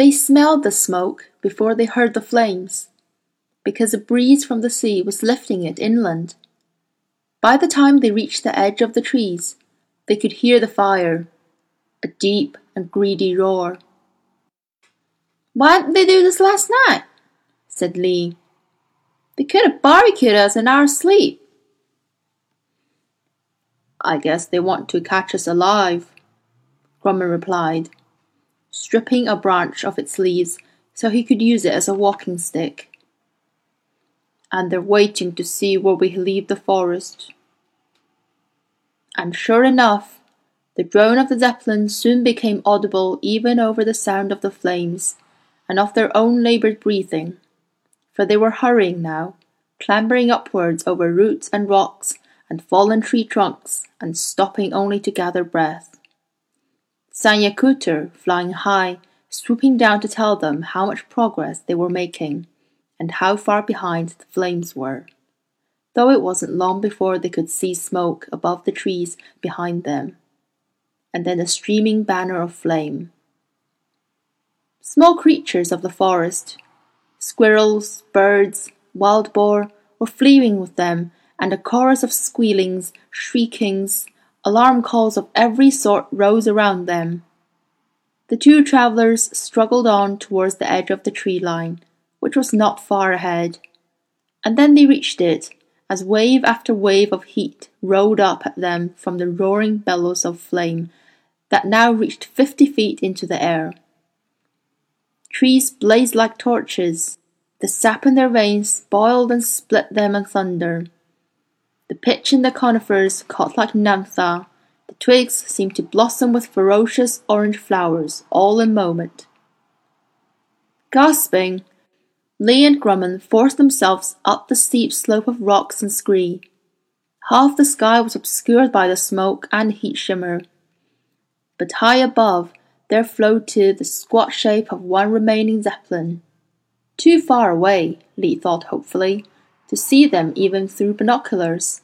They smelled the smoke before they heard the flames, because a breeze from the sea was lifting it inland. By the time they reached the edge of the trees, they could hear the fire, a deep and greedy roar. Why didn't they do this last night? said Lee. They could have barbecued us in our sleep. I guess they want to catch us alive, Grumman replied, stripping a branch of its leaves so he could use it as a walking stick. And they're waiting to see where we leave the forest. And sure enough, the drone of the Zeppelin soon became audible even over the sound of the flames and of their own laboured breathing, for they were hurrying now, clambering upwards over roots and rocks and fallen tree trunks, and stopping only to gather breath. Sayan Kötör flying high, swooping down to tell them how much progress they were making, and how far behind the flames were, though it wasn't long before they could see smoke above the trees behind them, and then a streaming banner of flame. Small creatures of the forest, squirrels, birds, wild boar, were fleeing with them and a chorus of squealings, shriekings, alarm calls of every sort rose around them. The two travellers struggled on towards the edge of the tree line, which was not far ahead, and then they reached it as wave after wave of heat rolled up at them from the roaring bellows of flame that now reached fifty feet into the air. Trees blazed like torches, the sap in their veins boiled and split them asunder. The pitch in the conifers caught like naphtha, the twigs seemed to blossom with ferocious orange flowers all in a moment. Gasping, Lee and Grumman forced themselves up the steep slope of rocks and scree. Half the sky was obscured by the smoke and heat shimmer. But high above there floated the squat shape of one remaining zeppelin. Too far away, Lee thought hopefully, to see them even through binoculars.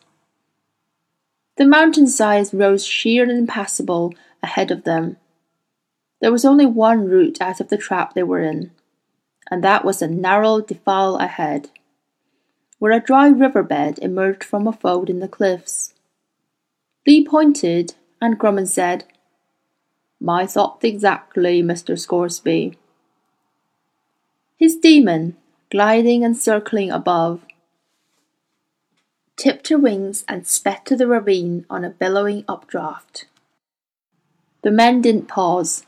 The mountainsides rose sheer and impassable ahead of them. There was only one route out of the trap they were in, and that was a narrow defile ahead, where a dry river bed emerged from a fold in the cliffs. Lee pointed, and Grumman said, My thought exactly, Mr. Scoresby. His daemon, gliding and circling above, tipped her wings and sped to the ravine on a billowing updraft. The men didn't pause,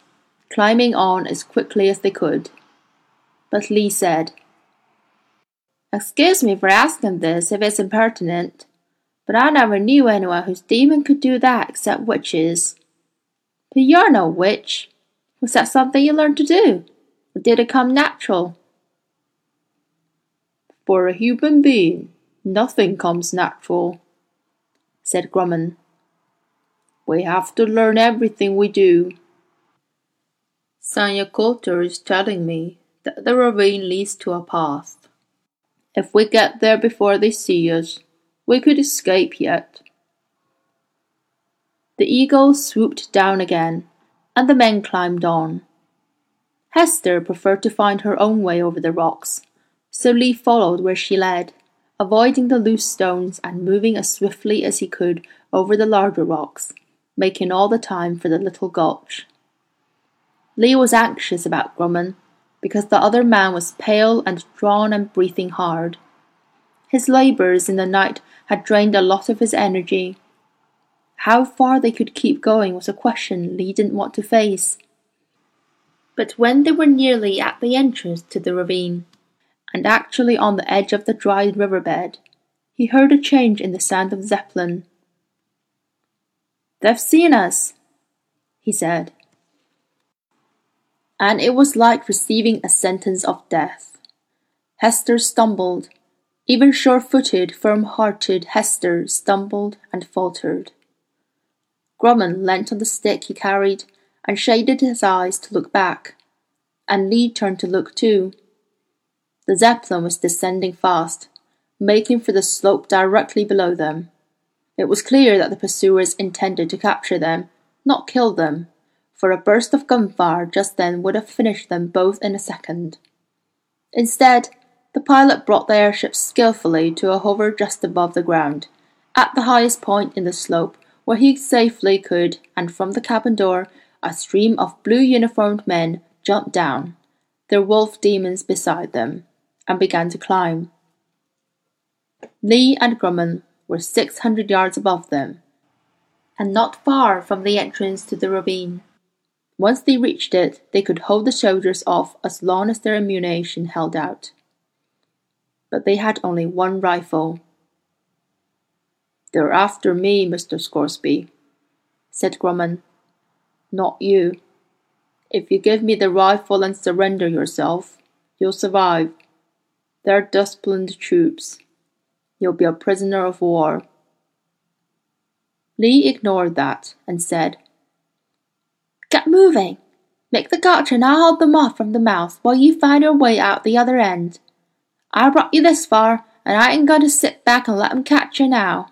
climbing on as quickly as they could. But Lee said, Excuse me for asking this if it's impertinent, but I never knew anyone whose daemon could do that except witches. But you're no witch. Was that something you learned to do? Or did it come natural? For a human being, Nothing comes natural, said Grumman. We have to learn everything we do. Sayan Kötör is telling me that the ravine leads to a path. If we get there before they see us, we could escape yet. The eagle swooped down again, and the men climbed on. Hester preferred to find her own way over the rocks, so Lee followed where she led avoiding the loose stones and moving as swiftly as he could over the larger rocks, making all the time for the little gulch. Lee was anxious about Grumman because the other man was pale and drawn and breathing hard. His labours in the night had drained a lot of his energy. How far they could keep going was a question Lee didn't want to face. But when they were nearly at the entrance to the ravine, and actually on the edge of the dry riverbed, he heard a change in the sound of Zeppelin. They've seen us, he said. And it was like receiving a sentence of death. Hester stumbled. Even sure footed, firm hearted Hester stumbled and faltered. Grumman leant on the stick he carried and shaded his eyes to look back, and Lee turned to look too. The Zeppelin was descending fast, making for the slope directly below them. It was clear that the pursuers intended to capture them, not kill them, for a burst of gunfire just then would have finished them both in a second. Instead, the pilot brought the airship skillfully to a hover just above the ground, at the highest point in the slope where he safely could, and from the cabin door, a stream of blue uniformed men jumped down, their wolf daemons beside them, and began to climb. Lee and Grumman were six hundred yards above them, and not far from the entrance to the ravine. Once they reached it, they could hold the soldiers off as long as their ammunition held out. But they had only one rifle. They're after me, Mr. Scoresby, said Grumman. Not you. If you give me the rifle and surrender yourself, you'll survive. They're disciplined troops. You'll be a prisoner of war. Lee ignored that and said, Get moving! Make the gotcha and I'll hold them off from the mouth while you find your way out the other end. I brought you this far, and I ain't going to sit back and let 'em catch you now.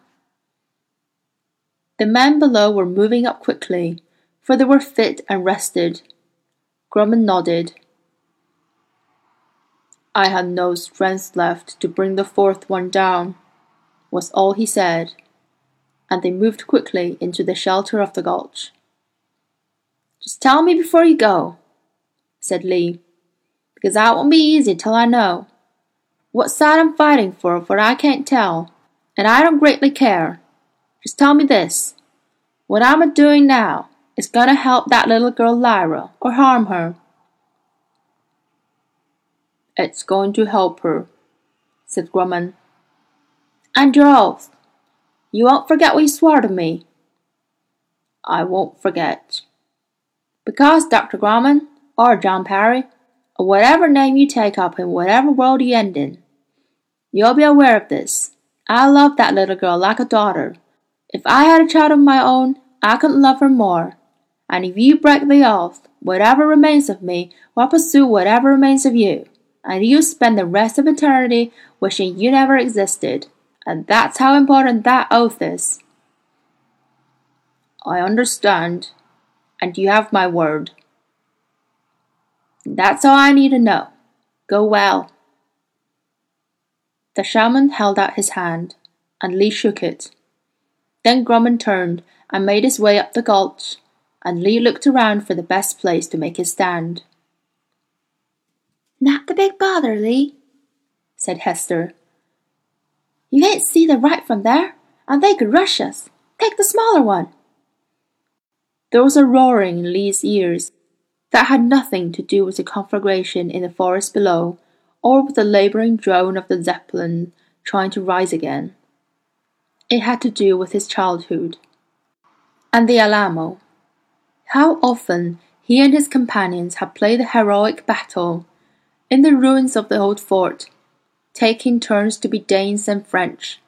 The men below were moving up quickly, for they were fit and rested. Grumman nodded. I had no strength left to bring the fourth one down, was all he said, and they moved quickly into the shelter of the gulch. Just tell me before you go, said Lee, because that won't be easy till I know. What side I'm fighting for, for I can't tell, and I don't greatly care. Just tell me this. What I'm a doing now is to help that little girl Lyra or harm her. It's going to help her, said Grumman. And your oath. You won't forget what you swore to me. I won't forget. Because, Dr. Grumman, or John Parry, or whatever name you take up in whatever world you end in, you'll be aware of this. I love that little girl like a daughter. If I had a child of my own, I couldn't love her more. And if you break the oath, whatever remains of me will pursue whatever remains of you and you spend the rest of eternity wishing you never existed. And that's how important that oath is. I understand, and you have my word. That's all I need to know. Go well. The shaman held out his hand, and Lee shook it. Then Grumman turned and made his way up the gulch, and Lee looked around for the best place to make his stand. Not the big bother, Lee, said Hester. You can't see the right from there, and they could rush us. Take the smaller one. There was a roaring in Lee's ears that had nothing to do with the conflagration in the forest below, or with the labouring drone of the Zeppelin trying to rise again. It had to do with his childhood. And the Alamo. How often he and his companions had played the heroic battle in the ruins of the old fort, taking turns to be Danes and French.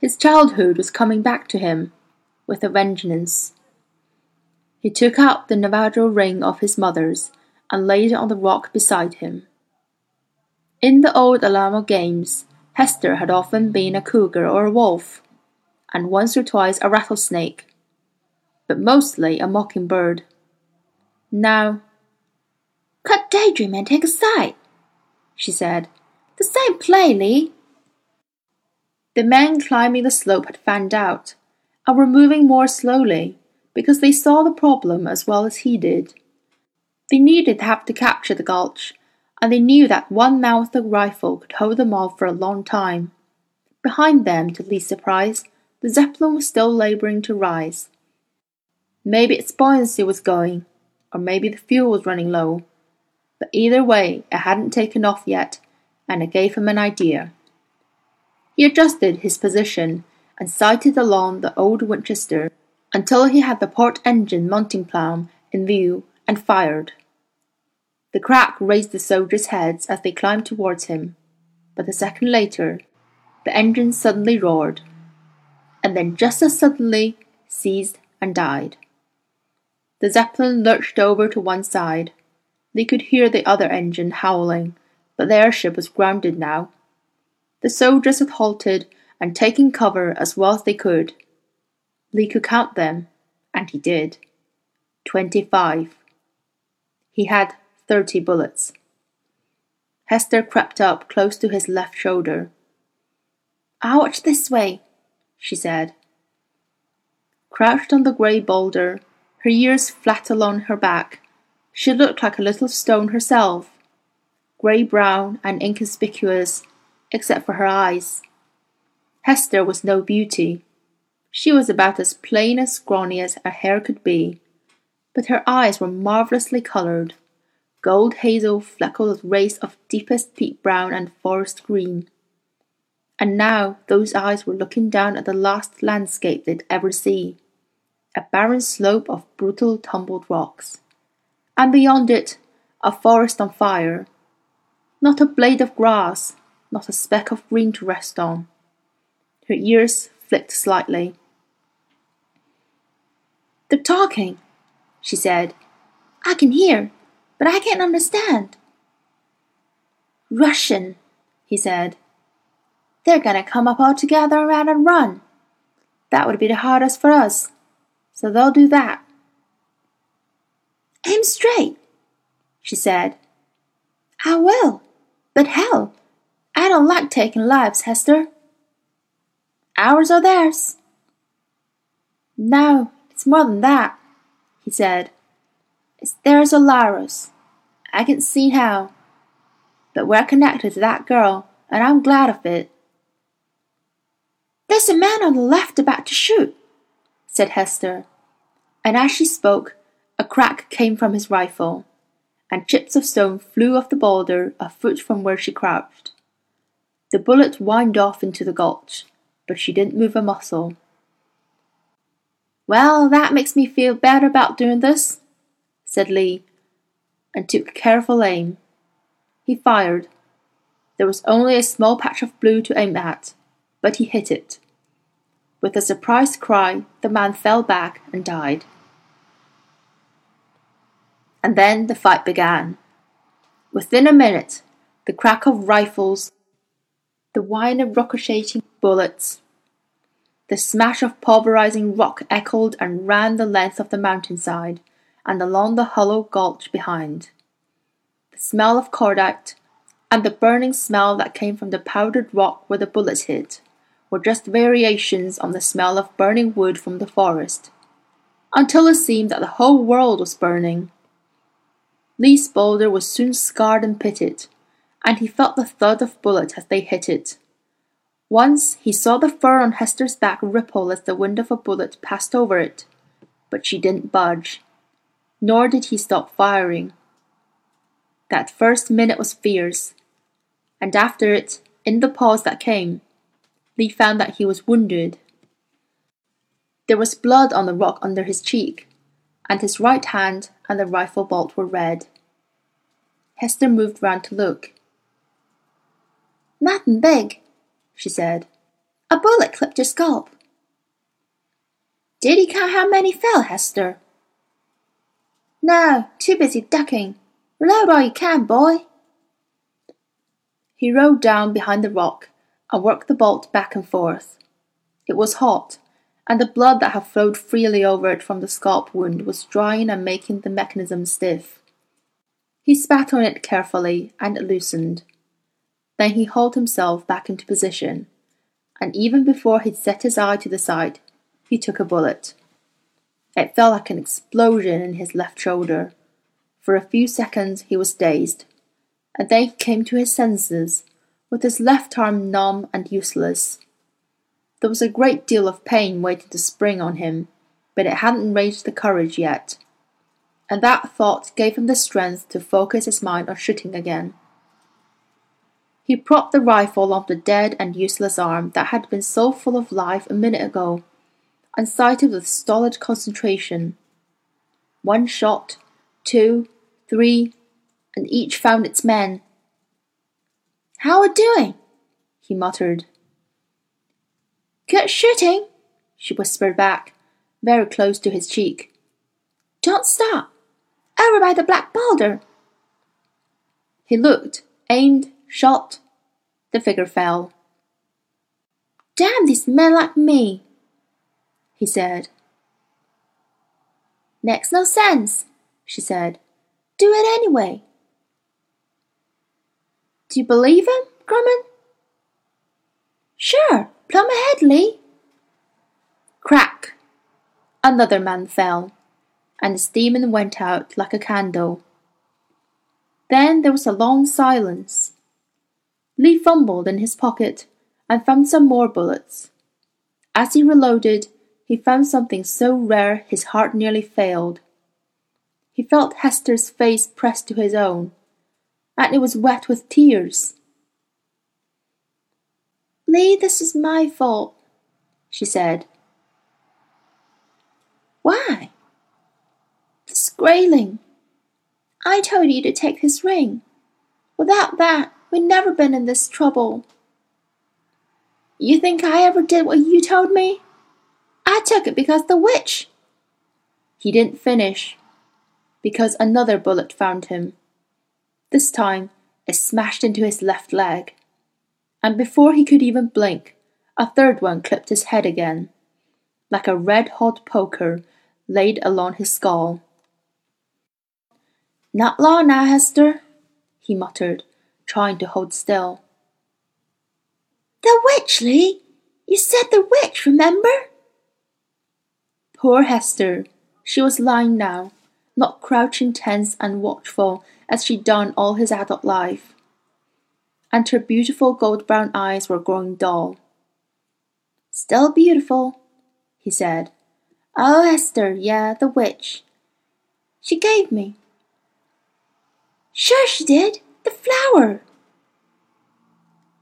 His childhood was coming back to him with a vengeance. He took out the Navajo ring of his mother's and laid it on the rock beside him. In the old Alamo games, Hester had often been a cougar or a wolf, and once or twice a rattlesnake, but mostly a mockingbird. Now Cut daydream and take a side, she said. The same Lee. The men climbing the slope had fanned out, and were moving more slowly, because they saw the problem as well as he did. They needed to have to capture the gulch, and they knew that one man with a rifle could hold them off for a long time. Behind them, to Lee's surprise, the Zeppelin was still labouring to rise. Maybe its buoyancy was going, or maybe the fuel was running low but either way it hadn't taken off yet, and it gave him an idea. He adjusted his position and sighted along the old Winchester until he had the port engine mounting plan in view and fired. The crack raised the soldiers' heads as they climbed towards him, but a second later the engine suddenly roared, and then just as suddenly ceased and died. The Zeppelin lurched over to one side, they could hear the other engine howling, but the airship was grounded now. The soldiers had halted and taken cover as well as they could. Lee could count them, and he did. Twenty-five. He had thirty bullets. Hester crept up close to his left shoulder. I'll this way, she said. Crouched on the grey boulder, her ears flat along her back, she looked like a little stone herself, grey brown and inconspicuous, except for her eyes. Hester was no beauty. She was about as plain and scrawny as her hair could be, but her eyes were marvellously coloured, gold hazel fleckled with rays of deepest peat brown and forest green. And now those eyes were looking down at the last landscape they'd ever see a barren slope of brutal tumbled rocks, and beyond it a forest on fire. Not a blade of grass, not a speck of green to rest on. Her ears flicked slightly. They're talking, she said. I can hear, but I can't understand. Russian, he said. They're to come up all together around and run. That would be the hardest for us, so they'll do that. Aim straight, she said. I will, but hell, I don't like taking lives, Hester. Ours or theirs? No, it's more than that, he said. It's theirs or Lyra's. I can see how. But we're connected to that girl, and I'm glad of it. There's a man on the left about to shoot, said Hester, and as she spoke, a crack came from his rifle, and chips of stone flew off the boulder a foot from where she crouched. The bullet whined off into the gulch, but she didn't move a muscle. Well, that makes me feel better about doing this, said Lee, and took careful aim. He fired. There was only a small patch of blue to aim at, but he hit it. With a surprised cry, the man fell back and died. And then the fight began. Within a minute, the crack of rifles, the whine of ricocheting bullets, the smash of pulverizing rock echoed and ran the length of the mountainside and along the hollow gulch behind. The smell of cordite and the burning smell that came from the powdered rock where the bullets hit were just variations on the smell of burning wood from the forest, until it seemed that the whole world was burning. Lee's boulder was soon scarred and pitted, and he felt the thud of bullets as they hit it. Once he saw the fur on Hester's back ripple as the wind of a bullet passed over it, but she didn't budge, nor did he stop firing. That first minute was fierce, and after it, in the pause that came, Lee found that he was wounded. There was blood on the rock under his cheek, and his right hand and the rifle bolt were red. Hester moved round to look. Nothing big, she said. A bullet clipped your scalp. Did he count how many fell, Hester? No, too busy ducking. Reload all you can, boy. He rode down behind the rock and worked the bolt back and forth. It was hot, and the blood that had flowed freely over it from the scalp wound was drying and making the mechanism stiff. He spat on it carefully, and it loosened. Then he hauled himself back into position, and even before he'd set his eye to the sight, he took a bullet. It felt like an explosion in his left shoulder. For a few seconds he was dazed, and then he came to his senses with his left arm numb and useless. There was a great deal of pain waiting to spring on him, but it hadn't raised the courage yet. And that thought gave him the strength to focus his mind on shooting again. He propped the rifle on the dead and useless arm that had been so full of life a minute ago, and sighted with stolid concentration. One shot, two, three, and each found its men. How are doing? he muttered. Good shooting, she whispered back, very close to his cheek. Don't stop. Over by the black boulder. He looked, aimed, shot. The figure fell. Damn these men like me, he said. Makes no sense, she said. Do it anyway. Do you believe him, Grumman? Sure, plumb ahead, Lee. Crack! Another man fell, and the steam went out like a candle. Then there was a long silence. Lee fumbled in his pocket and found some more bullets. As he reloaded, he found something so rare his heart nearly failed. He felt Hester's face pressed to his own, and it was wet with tears. Lee, this is my fault, she said. Why? The grayling. I told you to take his ring. Without that, we'd never been in this trouble. You think I ever did what you told me? I took it because the witch. He didn't finish, because another bullet found him. This time it smashed into his left leg, and before he could even blink, a third one clipped his head again, like a red hot poker laid along his skull. Not long now, Hester, he muttered, trying to hold still. The witch, Lee! You said the witch, remember? Poor Hester! She was lying now, not crouching tense and watchful as she'd done all his adult life. And her beautiful gold brown eyes were growing dull. Still beautiful, he said. Oh, Hester, yeah, the witch. She gave me. Sure she did. The flower.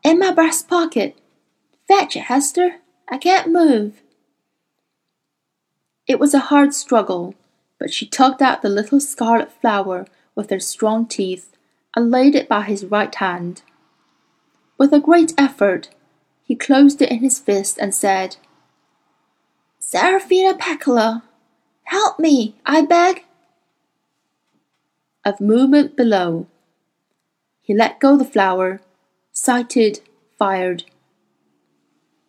In my breast pocket. Fetch it, Hester. I can't move. It was a hard struggle, but she tugged out the little scarlet flower with her strong teeth and laid it by his right hand. With a great effort, he closed it in his fist and said, Seraphina Pekkala, help me, I beg. Of movement below. He let go the flower, sighted, fired.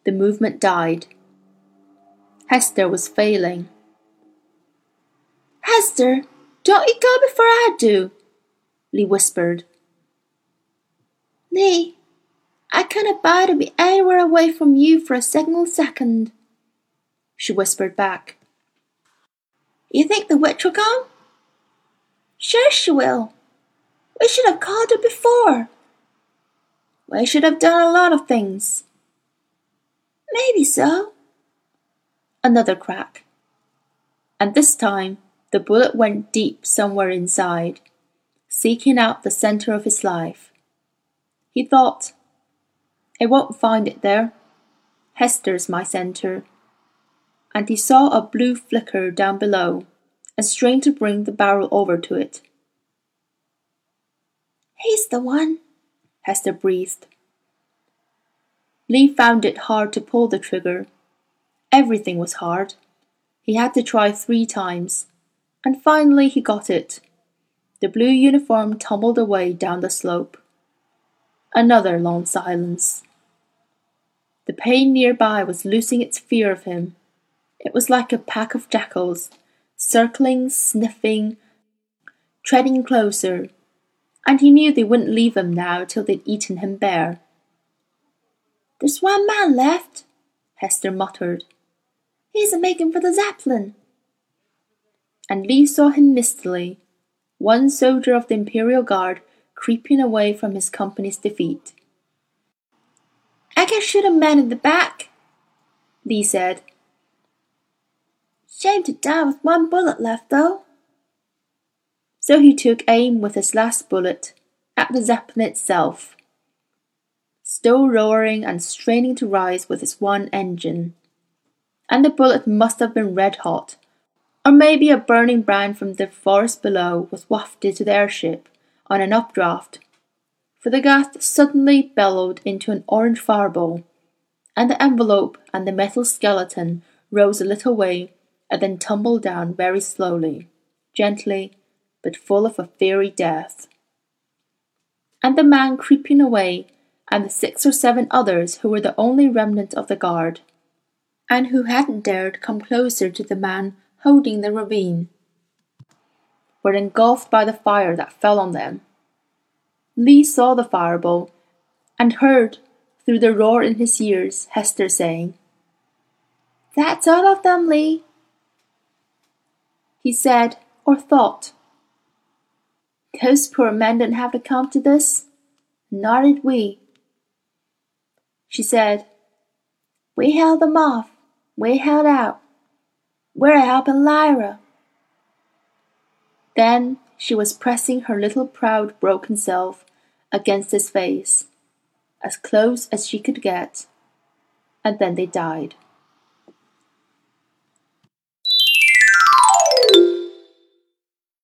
The movement died. Hester was failing. Hester, don't you go before I do, Lee whispered. Lee, I can't abide to be anywhere away from you for a single second she whispered back. You think the witch will come? Sure she will. We should have called her before. We should have done a lot of things. Maybe so. Another crack. And this time the bullet went deep somewhere inside, seeking out the center of his life. He thought, I won't find it there. Hester's my center and he saw a blue flicker down below, and strained to bring the barrel over to it. He's the one, Hester breathed. Lee found it hard to pull the trigger. Everything was hard. He had to try three times, and finally he got it. The blue uniform tumbled away down the slope. Another long silence. The pain nearby was losing its fear of him it was like a pack of jackals, circling, sniffing, treading closer, and he knew they wouldn't leave him now till they'd eaten him bare. There's one man left, Hester muttered. He's a making for the Zeppelin. And Lee saw him mistily, one soldier of the Imperial Guard creeping away from his company's defeat. I can shoot a man in the back, Lee said, Shame to die with one bullet left, though. So he took aim with his last bullet at the Zeppelin itself, still roaring and straining to rise with its one engine. And the bullet must have been red hot, or maybe a burning brand from the forest below was wafted to the airship on an updraft, for the gas suddenly bellowed into an orange fireball, and the envelope and the metal skeleton rose a little way and then tumbled down very slowly, gently, but full of a fiery death. And the man creeping away, and the six or seven others who were the only remnant of the guard, and who hadn't dared come closer to the man holding the ravine, were engulfed by the fire that fell on them. Lee saw the fireball and heard, through the roar in his ears, Hester saying, That's all of them, Lee. He said, or thought, Those poor men didn't have to come to this, nor did we. She said, We held them off, we held out. We're helping Lyra. Then she was pressing her little proud broken self against his face, as close as she could get, and then they died.